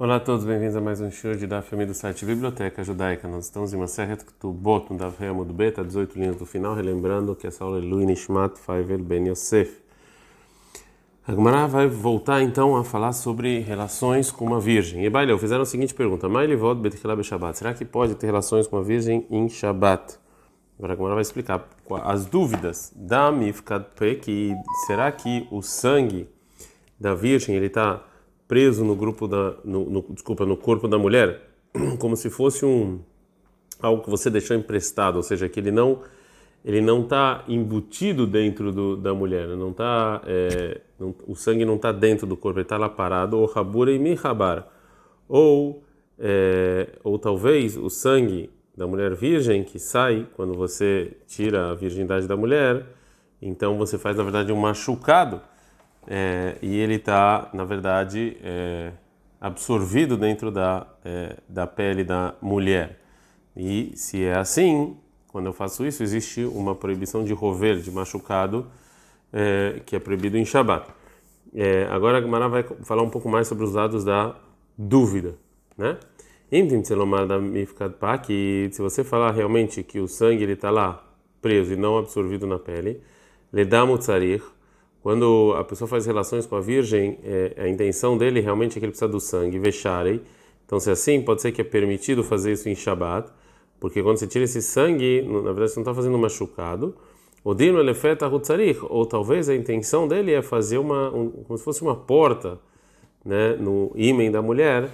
Olá a todos, bem-vindos a mais um show de Daf do site Biblioteca Judaica. Nós estamos em uma série Ktubot, no Daf Hamud Beta, 18 linhas do final, relembrando que essa aula é Lui Nishmat Faivel Ben Yosef. A Gemara vai voltar então a falar sobre relações com uma virgem. E Baileu fizeram a seguinte pergunta: Shabbat. Será que pode ter relações com uma virgem em Shabbat? Agora a Gemara vai explicar as dúvidas da Mifkad Pe, que será que o sangue da virgem ele está preso no grupo da, no, no, desculpa, no corpo da mulher, como se fosse um algo que você deixou emprestado, ou seja, que ele não ele não está embutido dentro do, da mulher, não tá, é, não, o sangue não está dentro do corpo, ele está lá parado, ou rabura e mihabar, ou é, ou talvez o sangue da mulher virgem que sai quando você tira a virgindade da mulher, então você faz na verdade um machucado é, e ele está, na verdade, é, absorvido dentro da, é, da pele da mulher. E se é assim, quando eu faço isso, existe uma proibição de rover, de machucado, é, que é proibido em Shabat. É, agora a Gemara vai falar um pouco mais sobre os dados da dúvida, né? se você falar realmente que o sangue está lá preso e não absorvido na pele, le dá mutzarir, quando a pessoa faz relações com a virgem, é, a intenção dele realmente é que ele precisa do sangue, vexarei. Então, se é assim, pode ser que é permitido fazer isso em Shabat, porque quando você tira esse sangue, na verdade você não está fazendo um machucado. O dino elefeta rutzarich, ou talvez a intenção dele é fazer uma, um, como se fosse uma porta, né, no ímen da mulher,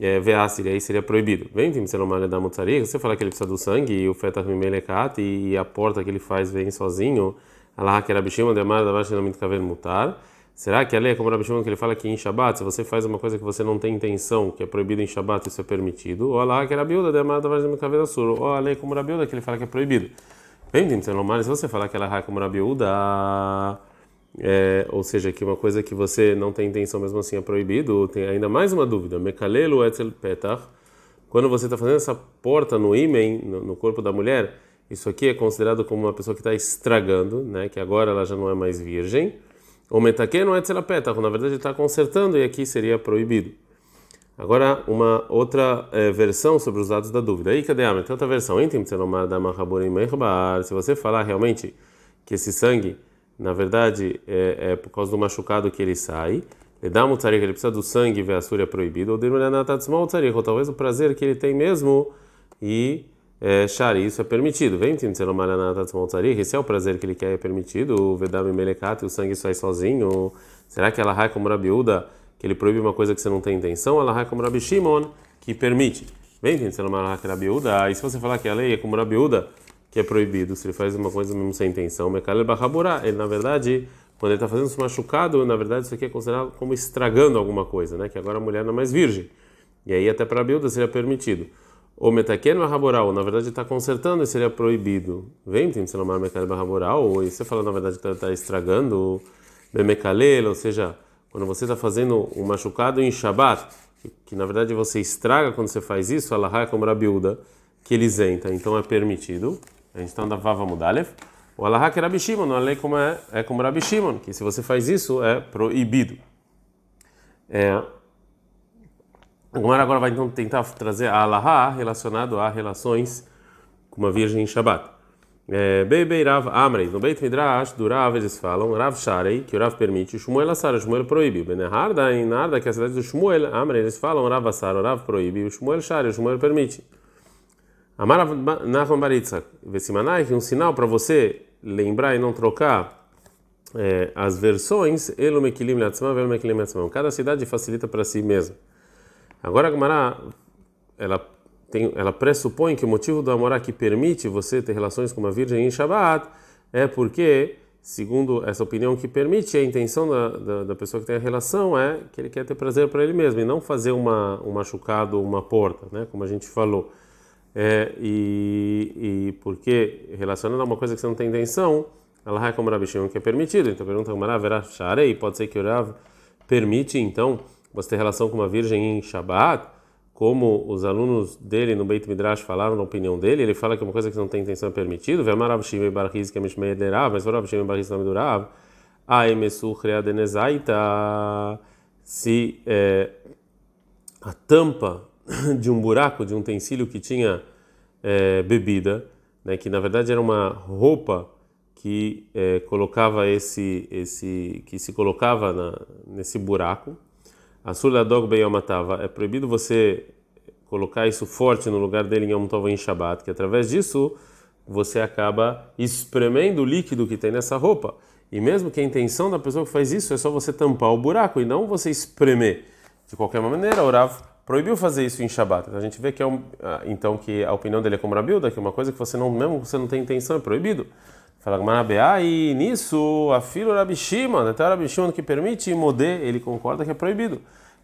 é, veácil, aí seria proibido. Vem, ser uma da mutzarich, você fala que ele precisa do sangue, e o feta mimelekat, e a porta que ele faz vem sozinho, Allah que Rabi Shimon demar da baixa não caver mutar. Será que a lei é como Rabi Shimon que ele fala que em Shabbat, se você faz uma coisa que você não tem intenção, que é proibido em Shabbat, isso é permitido? Ou Allah que Rabi Uda demar da baixa não caver assur. Ou a lei como Rabi Uda que ele fala que é proibido. Bem, se você falar que ela é como Rabi Uda, é, ou seja, que uma coisa que você não tem intenção mesmo assim é proibido, tem ainda mais uma dúvida. Mekalelu etzel petach. Quando você está fazendo essa porta no imen, no corpo da mulher, isso aqui é considerado como uma pessoa que está estragando, né? Que agora ela já não é mais virgem. O metaque não é tzelapeta, na verdade ele está consertando e aqui seria proibido. Agora, uma outra é, versão sobre os dados da dúvida. Aí, cadê a Tem outra versão. Se você falar realmente que esse sangue, na verdade, é, é por causa do machucado que ele sai, ele dá que ele precisa do sangue, ver a súria proibido, ou talvez o prazer que ele tem mesmo e é, Shari, isso é permitido. Vem, esse é o prazer que ele quer, é permitido. O Vedame Melekat, o sangue sai sozinho. Será que ela vai como Rabiúda, que ele proíbe uma coisa que você não tem intenção? Ela vai como Rabi Shimon, que permite. Vem, Rabiúda. E se você falar que a lei é como Rabiúda, que é proibido, se ele faz uma coisa mesmo sem intenção, Mekal ele na verdade, quando ele está fazendo isso machucado, na verdade isso aqui é considerado como estragando alguma coisa, né? Que agora a mulher não é mais virgem. E aí até para a Rabiúda seria permitido. O metaken raboral, na verdade está consertando e seria proibido. Vem, tem que uma mecânica raboral, ou você fala na verdade que está estragando bemekalel, ou seja, quando você está fazendo um machucado em Shabat, que, que, na verdade você estraga quando você faz isso, Allah é como Rabiuda, que ele isenta, então é permitido. A gente está andando Vava Mudalev. O Allah que é Rabi Shimon, lei como é, é como Rabi Shimon, que se você faz isso é proibido. É, Agora agora vai então tentar trazer a Alaha relacionado a relações com uma virgem em Shabbat. É, Bebei Rav Amrei, no Beit Midrash do Rav eles falam, Rav Sharei, que o Rav permite, Shmuel Assar, o Shmuel proíbe. Beneharda, em Narda, que é a cidade do Shmuel, Amrei, eles falam, Rav Assar, o Rav proíbe, o Shmuel Sharei, o Shmuel permite. Amar Nachman Baritza, Vesimanai, que um sinal para você lembrar e não trocar é, as versões, Elo Mekilim Latzman, Velo Mekilim Latzman. Cada cidade facilita para si mesmo. Agora a Gemara, ela, tem, ela pressupõe que o motivo do amor que permite você ter relações com uma virgem em Shabbat é porque, segundo essa opinião que permite, a intenção da, da, da pessoa que tem a relação é que ele quer ter prazer para ele mesmo e não fazer uma, um machucado, uma porta, né, como a gente falou. É, e, e porque relacionando a uma coisa que você não tem intenção, ela é como Rabi que é permitido. Então pergunta Gemara, verá pode ser que o Rav permite então você ter relação com uma virgem em Shabat, como os alunos dele no Beit Midrash falaram na opinião dele, ele fala que é uma coisa que não tem intenção é permitido. Se é, a tampa de um buraco de um utensílio que tinha é, bebida, né, que na verdade era uma roupa que é, colocava esse esse que se colocava na, nesse buraco. A sula dog matava é proibido você colocar isso forte no lugar dele em Yom Tov em Shabbat, que através disso você acaba espremendo o líquido que tem nessa roupa. E mesmo que a intenção da pessoa que faz isso é só você tampar o buraco e não você espremer. De qualquer maneira, o Rav proibiu fazer isso em Shabbat. Então a gente vê que é um, ah, então que a opinião dele é como Rabilda, que é uma coisa que você não mesmo você não tem intenção é proibido. Fala Gmarabea e nisso a filho Rabi Shimon, até o Rabi Shimon que permite modé, ele concorda que é proibido.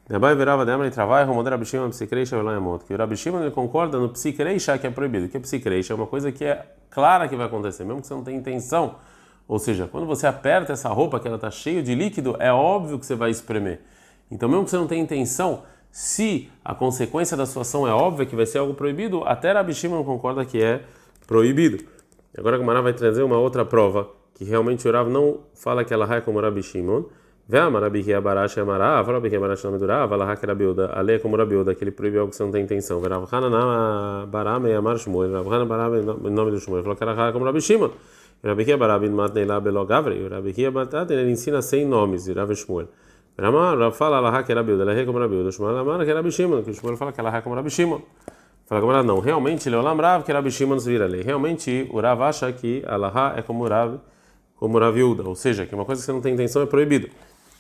Debai verava dema e trabalha, o Rabi Shimon psicreixa moto. Que o Rabi Shimon ele concorda no psicreixa que é proibido. Que psicreixa é uma coisa que é clara que vai acontecer, mesmo que você não tenha intenção. Ou seja, quando você aperta essa roupa que ela está cheia de líquido, é óbvio que você vai espremer. Então, mesmo que você não tenha intenção, se a consequência da sua ação é óbvia que vai ser algo proibido, até Rabi Shimon concorda que é proibido. Agora a Gemara vai trazer uma outra prova que realmente o Rav não fala que ela é como Rabi Shimon. Veama Rabi Kia Barash Amara, fala Rabi Kia Barash Namedura, vala Hak Rabiuda, ale como Rabiuda, que ele proíbe algo que você não tem intenção. Verav Hanana Barame e Amar Shmuel, Rav Hanana Barame em nome do Shmuel, falou que era como Rabi Shimon. Rabi Kia Barabin Matneila Belogavre, Rabi Kia Batat, ele ensina sem nomes, Rav Shmuel. Rama fala Alaha que era Rabiuda, ela é como Rabiuda, Shmuel Amar que era Rabi Shimon, que o Shmuel fala que ela é como Rabi Shimon. Fala não, realmente ele é Lamrav, que Rabi Shimon vira lei. Realmente o Rav acha que Alaha é como Rav, como Raviuda, ou seja, que uma coisa que você não tem intenção é proibido.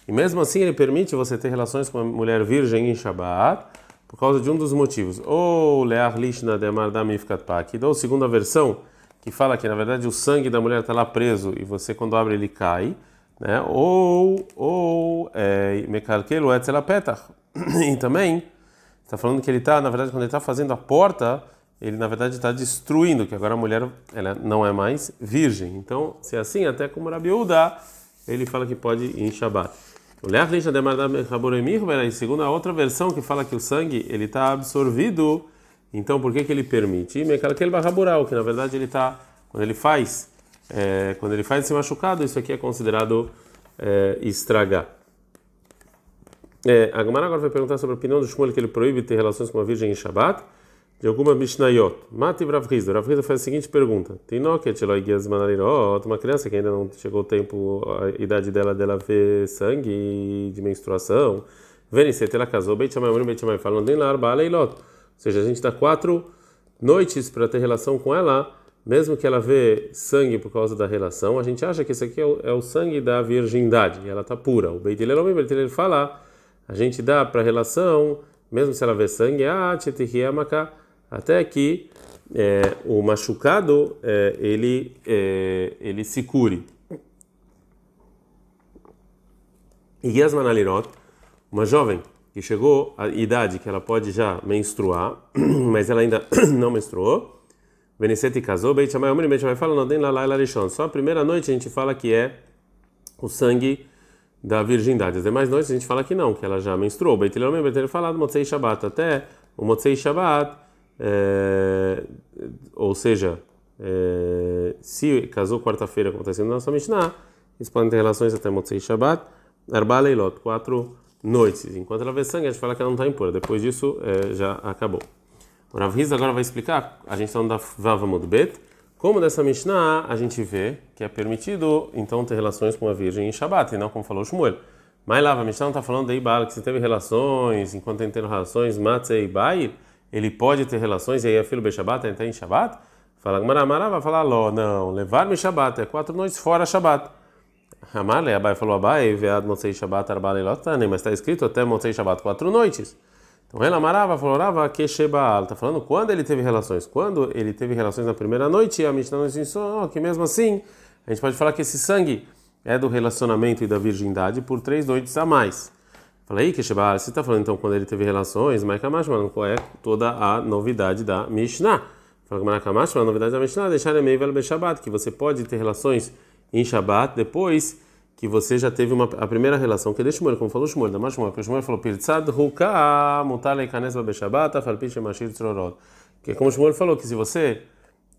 E mesmo assim ele permite você ter relações com uma mulher virgem em Shabbat por causa de um dos motivos. Ou Lear Lishna de Mardam Ifkat Pak, ou segunda versão, que fala que na verdade o sangue da mulher está lá preso e você quando abre ele cai, né? Ou ou é, Mekalkelu Etzelapetach. E também está falando que ele está, na verdade, quando ele está fazendo a porta, ele na verdade está destruindo, que agora a mulher ela não é mais virgem. Então, se é assim, até como Rabi Uda, ele fala que pode ir em Shabbat. O segundo a outra versão que fala que o sangue ele está absorvido, então por que que ele permite? Que na verdade ele está quando ele faz é, quando ele faz esse machucado, isso aqui é considerado é, estragar. É, a Gamara agora vai perguntar sobre a opinião do Shmuel que ele proíbe ter relações com uma virgem em Shabbat, de alguma Mishnayot. Mati Rav Rizdo faz a seguinte pergunta: Eloigias Manalirot, uma criança que ainda não chegou o tempo, a idade dela dela ver sangue de menstruação. Venicete, ela casou, Beit Shammai, Beit Shammai, falando em Larba Leilot. Ou seja, a gente dá quatro noites para ter relação com ela, mesmo que ela vê sangue por causa da relação, a gente acha que isso aqui é o, é o sangue da virgindade, e ela está pura. O Beit Hillel, o Beit Hillel fala a gente dá para a relação, mesmo se ela vê sangue, ah, até que é, o machucado é, ele, é, ele se cure. E Yasmanalirot, uma jovem que chegou à idade que ela pode já menstruar, mas ela ainda não menstruou, Benicete casou, Beit Shammai, Beit Shammai fala, não tem lá lá Só a primeira noite a gente fala que é o sangue da virgindade. As demais noites a gente fala que não, que ela já menstruou. Beit Hillel lembra ter falado Motzei Shabbat até o Motzei Shabbat, é, ou seja, é, se casou quarta-feira acontecendo na nossa Mishnah, eles podem ter relações até Motzei Shabbat, Arba Leilot, quatro noites. Enquanto ela vê sangue, a gente fala que ela não está impura. Depois disso, é, já acabou. O Rav Riz agora vai explicar, a gente está no da Vavamud Bet, como dessa Mishnah a gente vê que é permitido então ter relações com a virgem em Shabat, e não como falou Shmuel. Mas lá, a Mishnah não está falando de Ibal, que se teve relações, enquanto tem tendo relações, Matzei Bair, ele pode ter relações, e aí a filho ele está em Shabat? Fala, Maramara vai falar, Ló, não, levar-me Shabat, é quatro noites fora Shabat. Amale, Abai falou, Abai, veado Motzei Shabat, Arbalei Lotane, mas está escrito até Motzei Shabat, quatro noites. Então ela amarava, falou, Rava, que Shebal. Está falando quando ele teve relações. Quando ele teve relações na primeira noite, a Mishnah nos ensinou que mesmo assim, a gente pode falar que esse sangue é do relacionamento e da virgindade por três noites a mais. Falei, que Shebal, você está falando então quando ele teve relações, mas Kamash, mano, qual é toda a novidade da Mishnah? Fala que a novidade da Mishnah, deixar meio velho Shabbat, que você pode ter relações em Shabbat depois que você já teve uma, a primeira relação, que é de Shmuel, como falou Shmuel, da mais Shmuel, porque Shmuel falou, Pirtzad Ruka Mutalei Kanes Babeshabat, Afalpiche Mashir Tzororot. Que é como Shmuel falou, que se você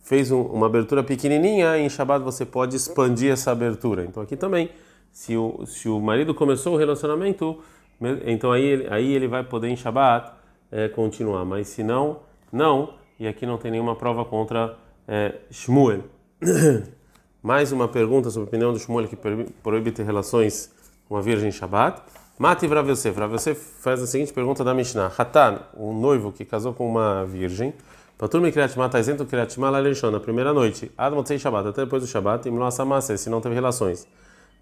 fez um, uma abertura pequenininha, em Shabbat você pode expandir essa abertura. Então aqui também, se o, se o marido começou o relacionamento, então aí, aí ele vai poder em Shabbat é, continuar. Mas se não, não. E aqui não tem nenhuma prova contra é, Shmuel. Mais uma pergunta sobre a opinião do Shmuel que proíbe ter relações com a virgem. Mati Rav Yosef. Rav Yosef faz a seguinte pergunta da Mishnah. Hatan, um noivo que casou com uma virgem, Patur Mikriat Mata isento Kriat Mala na primeira noite. Admotzei Shabbat, até depois do Shabbat, Imlo Asamase, se não teve relações.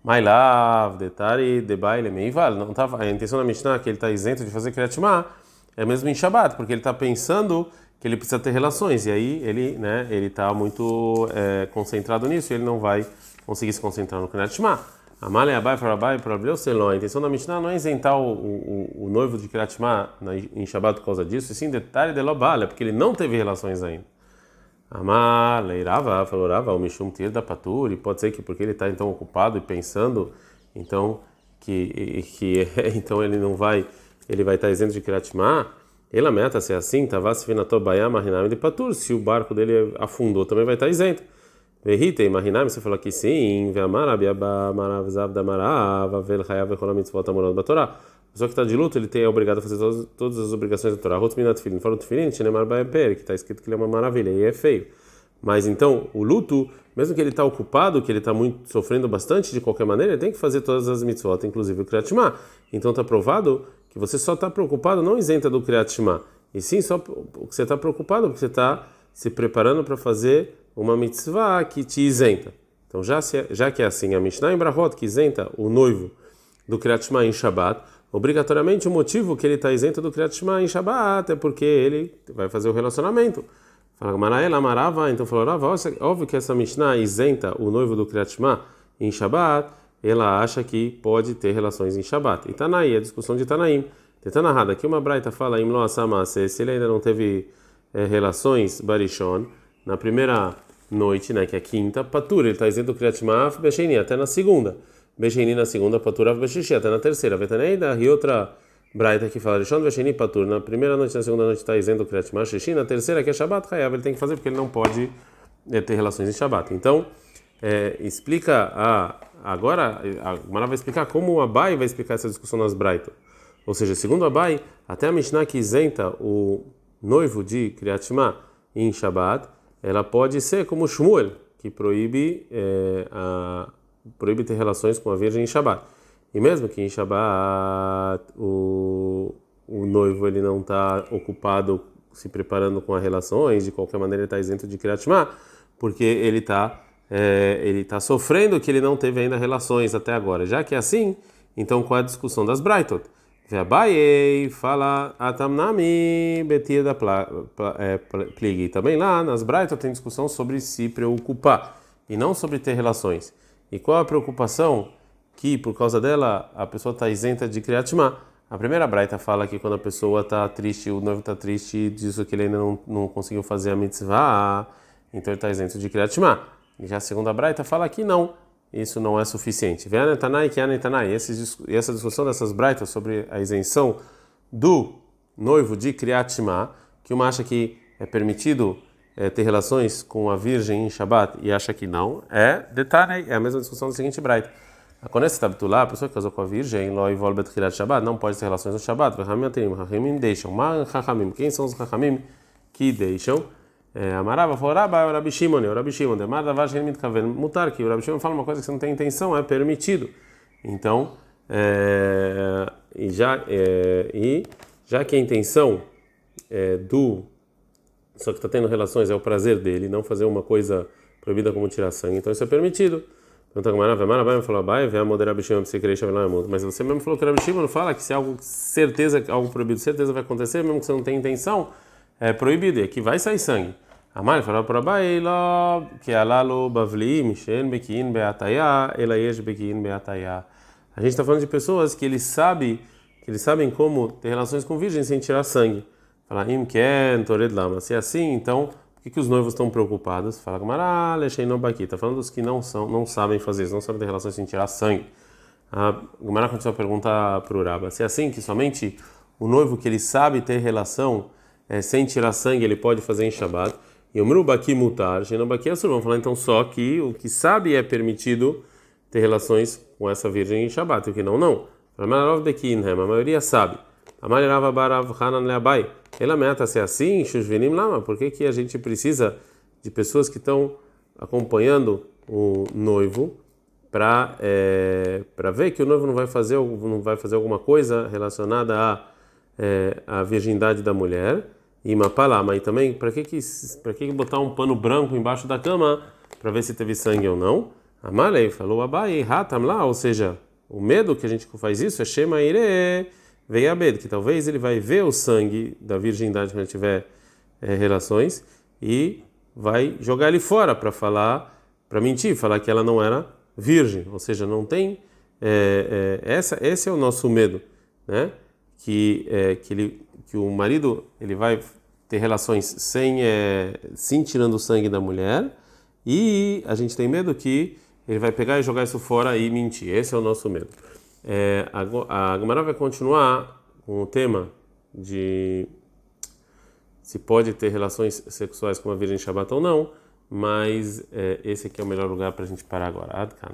Mailav, Detari, Debaile, Meival. Não a intenção da Mishnah é que ele está isento de fazer Kriat é mesmo em Shabbat, porque ele está pensando que ele precisa ter relações, e aí ele né, ele está muito é, concentrado nisso, e ele não vai conseguir se concentrar no Kriat Shema. Amalei Abai para Abai para Selon. A intenção da Mishnah não é isentar o, o, o noivo de Kriat Shema em Shabbat por causa disso, e sim detalhe de Lobalha, porque ele não teve relações ainda. Amalei Rava, falou Rava, o Mishum Tir da Patur, e pode ser que porque ele está então ocupado e pensando, então que, que então ele não vai, ele vai estar isento de Kriat Shema, ele meta se é assim, Tavas Finatobayama Rinam de Patur, se o barco dele afundou, também vai estar isento. Verritei, Marinam, você falou que sim, Veamarabiaba, Maravzav da Marava, Velhayav, Vecholamitsvot Amorot Batorá. A pessoa que está de luto, ele tem, é obrigado a fazer todas, todas as obrigações da Torá. Rotminat Filin, fala Tfilin, Tchenemar Baeper, que está escrito que ele é uma maravilha, e é feio. Mas então, o luto, mesmo que ele está ocupado, que ele está muito sofrendo bastante, de qualquer maneira, ele tem que fazer todas as mitzvot, inclusive o Kriyat Então está provado que você só está preocupado, não isenta do Kriyat e sim só porque você está preocupado, porque você está se preparando para fazer uma mitzvah que te isenta. Então, já, se, já que é assim, a Mishnah em Brahot, que isenta o noivo do Kriyat em Shabbat, obrigatoriamente o motivo que ele está isento do Kriyat em Shabbat é porque ele vai fazer o relacionamento. Fala, Maraela Amarava, então falou, óbvio que essa Mishnah isenta o noivo do Kriyat em Shabbat, ela acha que pode ter relações em Shabat. E Tanaí, a discussão de Tanaim. Tetanahada, aqui uma braita fala em se ele ainda não teve é, relações Barishon, na primeira noite, né, que é quinta, Patur, ele está isento Kriyat Ma'af Becheni, até na segunda. Becheni na segunda, Patur Av Bechishi, até na terceira. Vetaneida, e outra braita que fala Rishon Becheni Patur, na primeira noite, na segunda noite está isento Kriyat Ma'af Sheshi, na terceira, que é Shabat, Hayav, ele tem que fazer porque ele não pode é, ter relações em Shabat. Então, é, explica a agora a Mara vai explicar como o Abai vai explicar essa discussão nas Brighton. Ou seja, segundo Abai, até a Mishnah que isenta o noivo de Kriyat em Shabbat, ela pode ser como Shmuel, que proíbe, é, a, proíbe ter relações com a virgem em Shabbat. E mesmo que em Shabbat o, o noivo ele não está ocupado se preparando com as relações, de qualquer maneira ele está isento de Kriyat porque ele está é, ele está sofrendo que ele não teve ainda relações até agora. Já que é assim, então qual é a discussão das Brightot? Veabayei fala atamnami betia da é, plig. Também lá nas Brightot tem discussão sobre se preocupar e não sobre ter relações. E qual a preocupação que por causa dela a pessoa está isenta de Kriyatma? A primeira Braita fala que quando a pessoa está triste, o noivo está triste disso que ele ainda não, não conseguiu fazer a mitzvah, então ele está isento de Kriyatma. Já a segunda Braita fala que não, isso não é suficiente. Veanetanai anetanai. Essa discussão dessas Braitas sobre a isenção do noivo de Kriyat Shema, que uma acha que é permitido é, ter relações com a virgem em Shabbat e acha que não, é detanei, é a mesma discussão do seguinte Braita. A Tabtulá, a pessoa que casou com a virgem, Loi Volbet Kriyat Shabbat, não pode ter relações no Shabbat. Vehamiatim, deixam. Ma Quem são os Chachamim que deixam? É, Amarava falou, Rabba é o Rabi Shimon, é o Rabi Shimon, Demar da Vash Mitkaven, mutar, que o Rabi Shimon fala uma coisa que você não tem intenção, é permitido. Então, é, e, já, é, e já que a intenção é, do só que está tendo relações é o prazer dele, não fazer uma coisa proibida como tirar sangue, então isso é permitido. Então, mas você mesmo falou que Rabi Shimon fala que se algo certeza, algo proibido, certeza vai acontecer, mesmo que você não tenha intenção, é proibido, e aqui vai sair sangue. A mãe falou para Baila que alalo bavlim shen bekin beataya elayesh bekin beataya. A gente está falando de pessoas que eles sabem que eles sabem como ter relações com virgens sem tirar sangue. Fala im ken tored lama. Se é assim, então por que, que os noivos estão preocupados? Fala Gamara no baki. Está falando dos que não são, não sabem fazer isso, não sabem ter relações sem tirar sangue. A Gamara continua a perguntar para o Uraba. Se é assim que somente o noivo que ele sabe ter relação é, sem tirar sangue, ele pode fazer em Shabbat. E o Mrubaki mutar, Shenobaki Asur. Vamos falar então só que o que sabe é permitido ter relações com essa virgem em Shabbat, o que não, não. A maioria sabe. A. Ela meta ser assim, Shusvenim Lama, por que, que a gente precisa de pessoas que estão acompanhando o noivo para é, para ver que o noivo não vai fazer não vai fazer alguma coisa relacionada à é, à virgindade da mulher e mapalama e também para que que para que botar um pano branco embaixo da cama para ver se teve sangue ou não Amalei falou abai ratam lá ou seja o medo que a gente faz isso é shema ire veiabed que talvez ele vai ver o sangue da virgindade quando ele tiver é, relações e vai jogar ele fora para falar para mentir falar que ela não era virgem, ou seja, não tem é, é, essa esse é o nosso medo, né? Que é, que ele que o marido ele vai ter relações sem é, sem tirando o sangue da mulher e a gente tem medo que ele vai pegar e jogar isso fora e mentir. Esse é o nosso medo. É, a, a Gemara vai continuar com o tema de se pode ter relações sexuais com a Virgem Shabbat ou não mas é, esse aqui é o melhor lugar para a gente parar agora. Adkan.